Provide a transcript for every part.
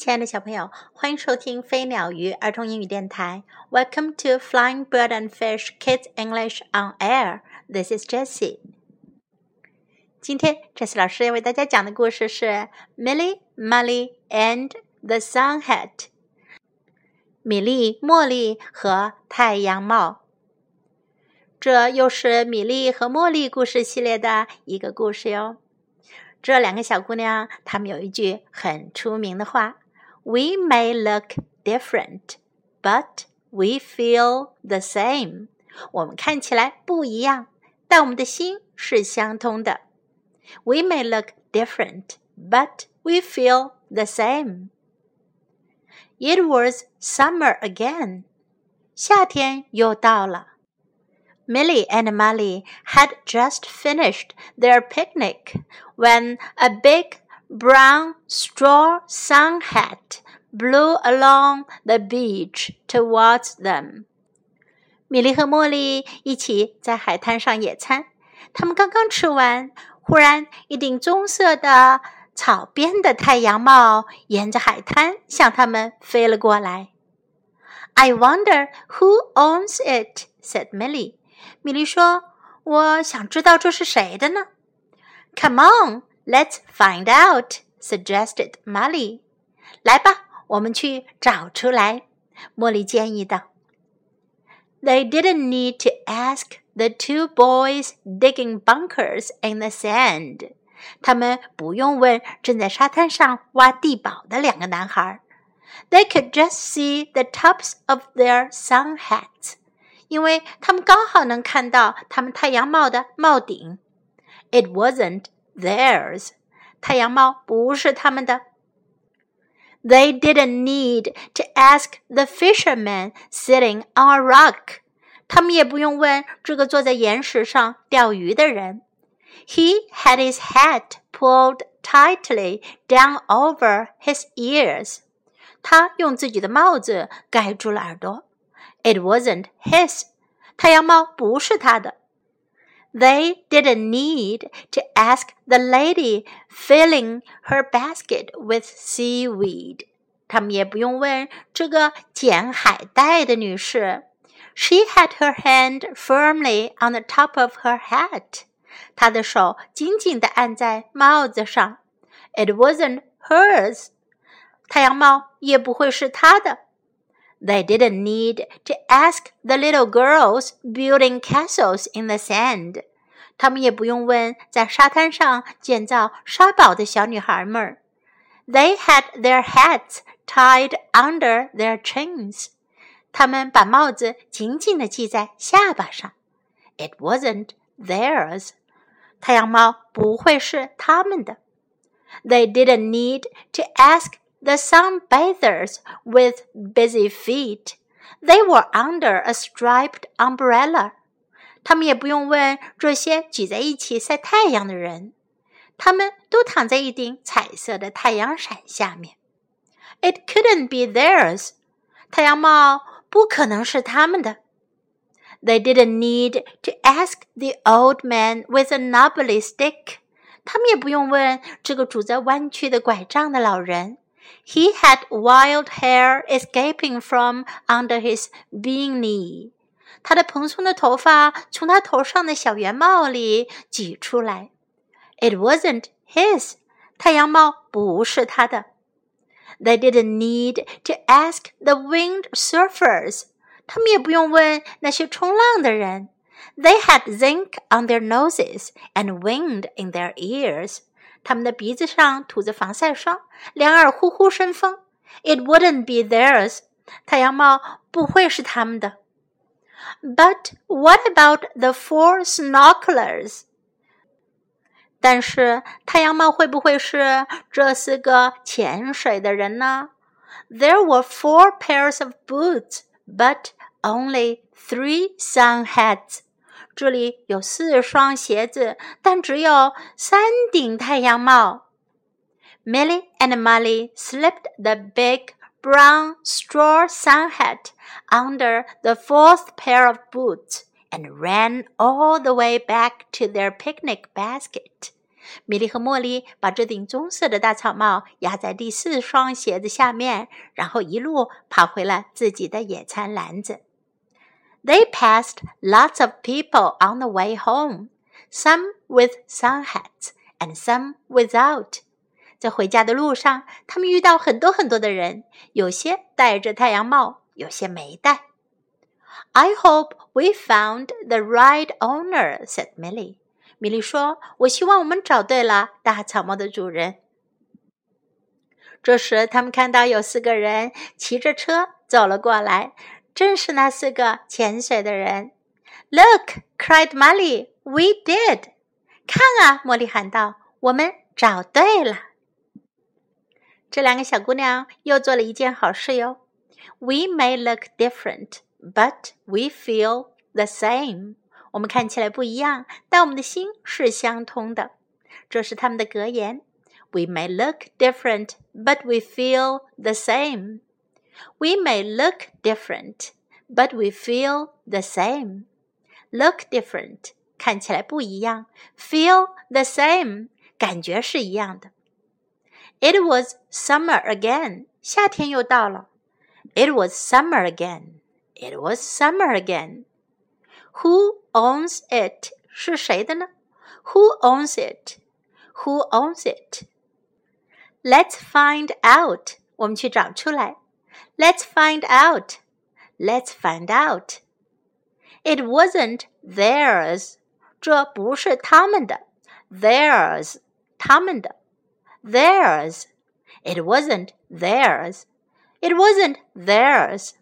亲爱的小朋友，欢迎收听飞鸟鱼儿童英语电台。Welcome to Flying Bird and Fish Kids English on Air. This is Jessie. 今天，Jessie 老师要为大家讲的故事是《Millie, Molly and the Sun Hat》。米莉、茉莉和太阳帽。这又是米莉和茉莉故事系列的一个故事哟。这两个小姑娘，她们有一句很出名的话。We may look different, but we feel the same. 我们看起来不一样，但我们的心是相通的。We may look different, but we feel the same. It was summer again. 夏天又到了。Milly and Molly had just finished their picnic when a big brown straw sun hat blew along the beach towards them. 米莉和茉莉一起在海滩上野餐，他们刚刚吃完，忽然一顶棕色的草编的太阳帽沿着海滩向他们飞了过来。I wonder who owns it," said Milly. 米莉说：“我想知道这是谁的呢？” Come on, Let's find out," suggested Molly. 来吧，我们去找出来。茉莉建议道。They didn't need to ask the two boys digging bunkers in the sand. 他们不用问正在沙滩上挖地堡的两个男孩。They could just see the tops of their sun hats. 因为他们刚好能看到他们太阳帽的帽顶。It wasn't theirs. 太阳帽不是他们的。They didn't need to ask the fisherman sitting on a rock. 他们也不用问这个坐在岩石上钓鱼的人。He had his hat pulled tightly down over his ears. 他用自己的帽子盖住了耳朵。It wasn't his. 太阳帽不是他的。 they didn't need to ask the lady filling her basket with seaweed. 他们也不用问这个捡海带的女士。She had her hand firmly on the top of her hat. 她的手紧紧地按在帽子上。It wasn't hers. 太阳帽也不会是她的。 they didn't need to ask the little girls building castles in the sand. 他们也不用问在沙滩上建造沙堡的小女孩们。They had their hats tied under their chins. 他们把帽子紧紧地系在下巴上。It wasn't theirs. 太阳帽不会是他们的。They didn't need to ask the sunbathers with busy feet. They were under a striped umbrella. 他们也不用问这些挤在一起晒太阳的人，他们都躺在一顶彩色的太阳伞下面。It couldn't be theirs. 太阳帽不可能是他们的。They didn't need to ask the old man with a knobbly stick. 他们也不用问这个拄着弯曲的拐杖的老人。 He had wild hair escaping from under his beanie. 他的蓬松的头发从他头上的小圆帽里挤出来。It wasn't his，太阳帽不是他的。They didn't need to ask the wind surfers，他们也不用问那些冲浪的人。They had zinc on their noses and wind in their ears， 他们的鼻子上涂着防晒霜，两耳呼呼生风。It wouldn't be theirs，太阳帽不会是他们的。But what about the four snorkelers? 但是太阳帽会不会是这四个潜水的人呢？There were four pairs of boots, but only three sun hats. 这里有四双鞋子，但只有三顶太阳帽。Milly and Molly slipped the big brown straw sun hat under the fourth pair of boots and ran all the way back to their picnic basket. 米莉和茉莉把这顶棕色的大草帽压在第四双鞋子下面，然后一路跑回了自己的野餐篮子。They passed lots of people on the way home, some with sun hats and some without. 在回家的路上，他们遇到很多很多的人，有些戴着太阳帽，有些没戴。I hope we found the right owner," said Millie. 米莉说：“我希望我们找对了大草帽的主人。”这时，他们看到有四个人骑着车走了过来，正是那四个潜水的人。“Look!” cried Molly. “We did!” 看啊，茉莉喊道：“我们找对了。”这两个小姑娘又做了一件好事哟。We may look different, but we feel the same. 我们看起来不一样，但我们的心是相通的。这是他们的格言。We may look different, but we feel the same. We may look different, but we feel the same. Look different，看起来不一样；feel the same，感觉是一样的。It was summer again，夏天又到了。It was summer again. It was summer again. Who owns it 是谁的呢？Who owns it? Who owns it? Let's find out. 我们去找出来。 Let's find out. Let's find out. It wasn't theirs. 这不是他们的。Theirs. 他们的。Theirs. It wasn't theirs. It wasn't theirs.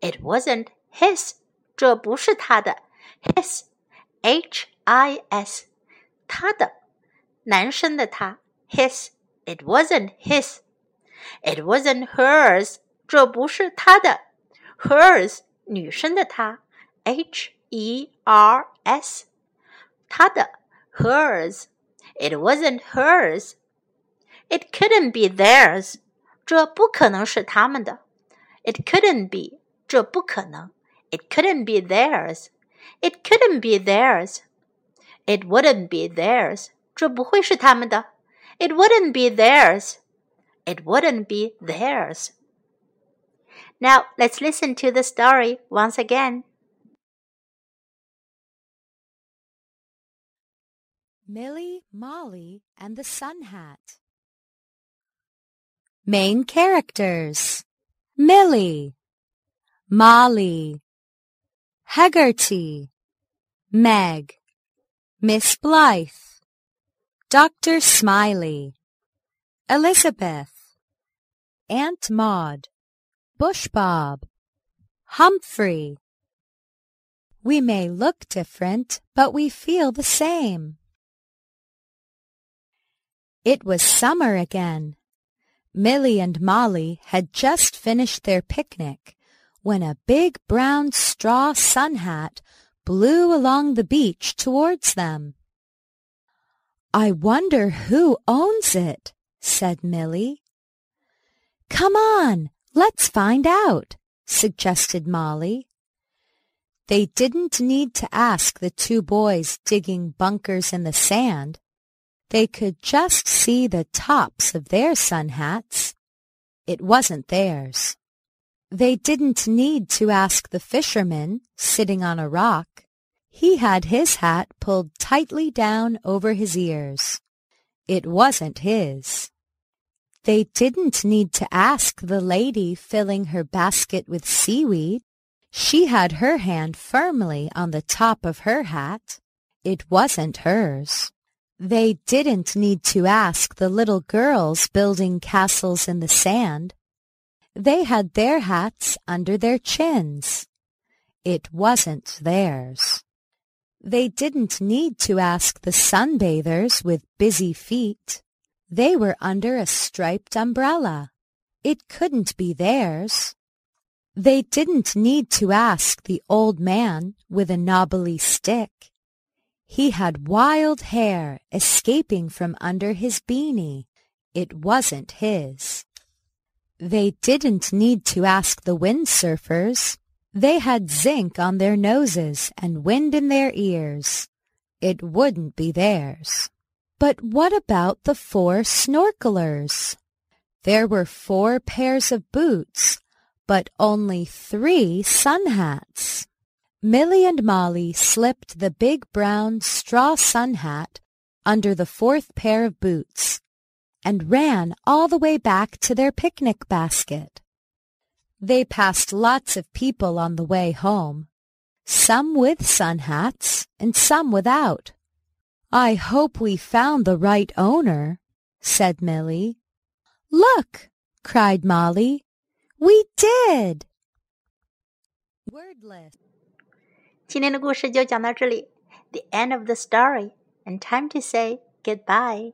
It wasn't his. 这不是他的，his，h i s，他的，男生的他，his，it wasn't his，it wasn't hers， 这不是他的，hers，女生的她，h e r s，她的，hers，it wasn't hers，it couldn't be theirs，这不可能是他们的，it couldn't be，这不可能。it couldn't be theirs. It couldn't be theirs. It wouldn't be theirs. 这不会是他们的。It wouldn't be theirs. It wouldn't be theirs. Now let's listen to the story once again. Milly, Molly, and the Sun Hat. Main characters Milly, Molly, Haggerty, Meg, Miss Blythe, Dr. Smiley, Elizabeth, Aunt Maud, Bush Bob, Humphrey. We may look different, but we feel the same. It was summer again. Milly and Molly had just finished their picnic when a big brown straw sun hat blew along the beach towards them. I wonder who owns it, said Milly. Come on, let's find out, suggested Molly. They didn't need to ask the two boys digging bunkers in the sand. They could just see the tops of their sun hats. It wasn't theirs. They didn't need to ask the fisherman sitting on a rock. He had his hat pulled tightly down over his ears. It wasn't his. They didn't need to ask the lady filling her basket with seaweed. She had her hand firmly on the top of her hat. It wasn't hers. They didn't need to ask the little girls building castles in the sand. They had their hats under their chins. It wasn't theirs. They didn't need to ask the sunbathers with busy feet. They were under a striped umbrella. It couldn't be theirs. They didn't need to ask the old man with a knobbly stick. He had wild hair escaping from under his beanie. It wasn't his. They didn't need to ask the windsurfers. They had zinc on their noses and wind in their ears. It wouldn't be theirs. But what about the four snorkelers? There were four pairs of boots, but only three sun hats. Milly and Molly slipped the big brown straw sun hat under the fourth pair of boots and ran all the way back to their picnic basket. They passed lots of people on the way home, some with sun hats and some without. I hope we found the right owner, said Milly. Look, cried Molly. We did. Wordless. 今天的故事就讲到这里，the end of the story, and time to say goodbye.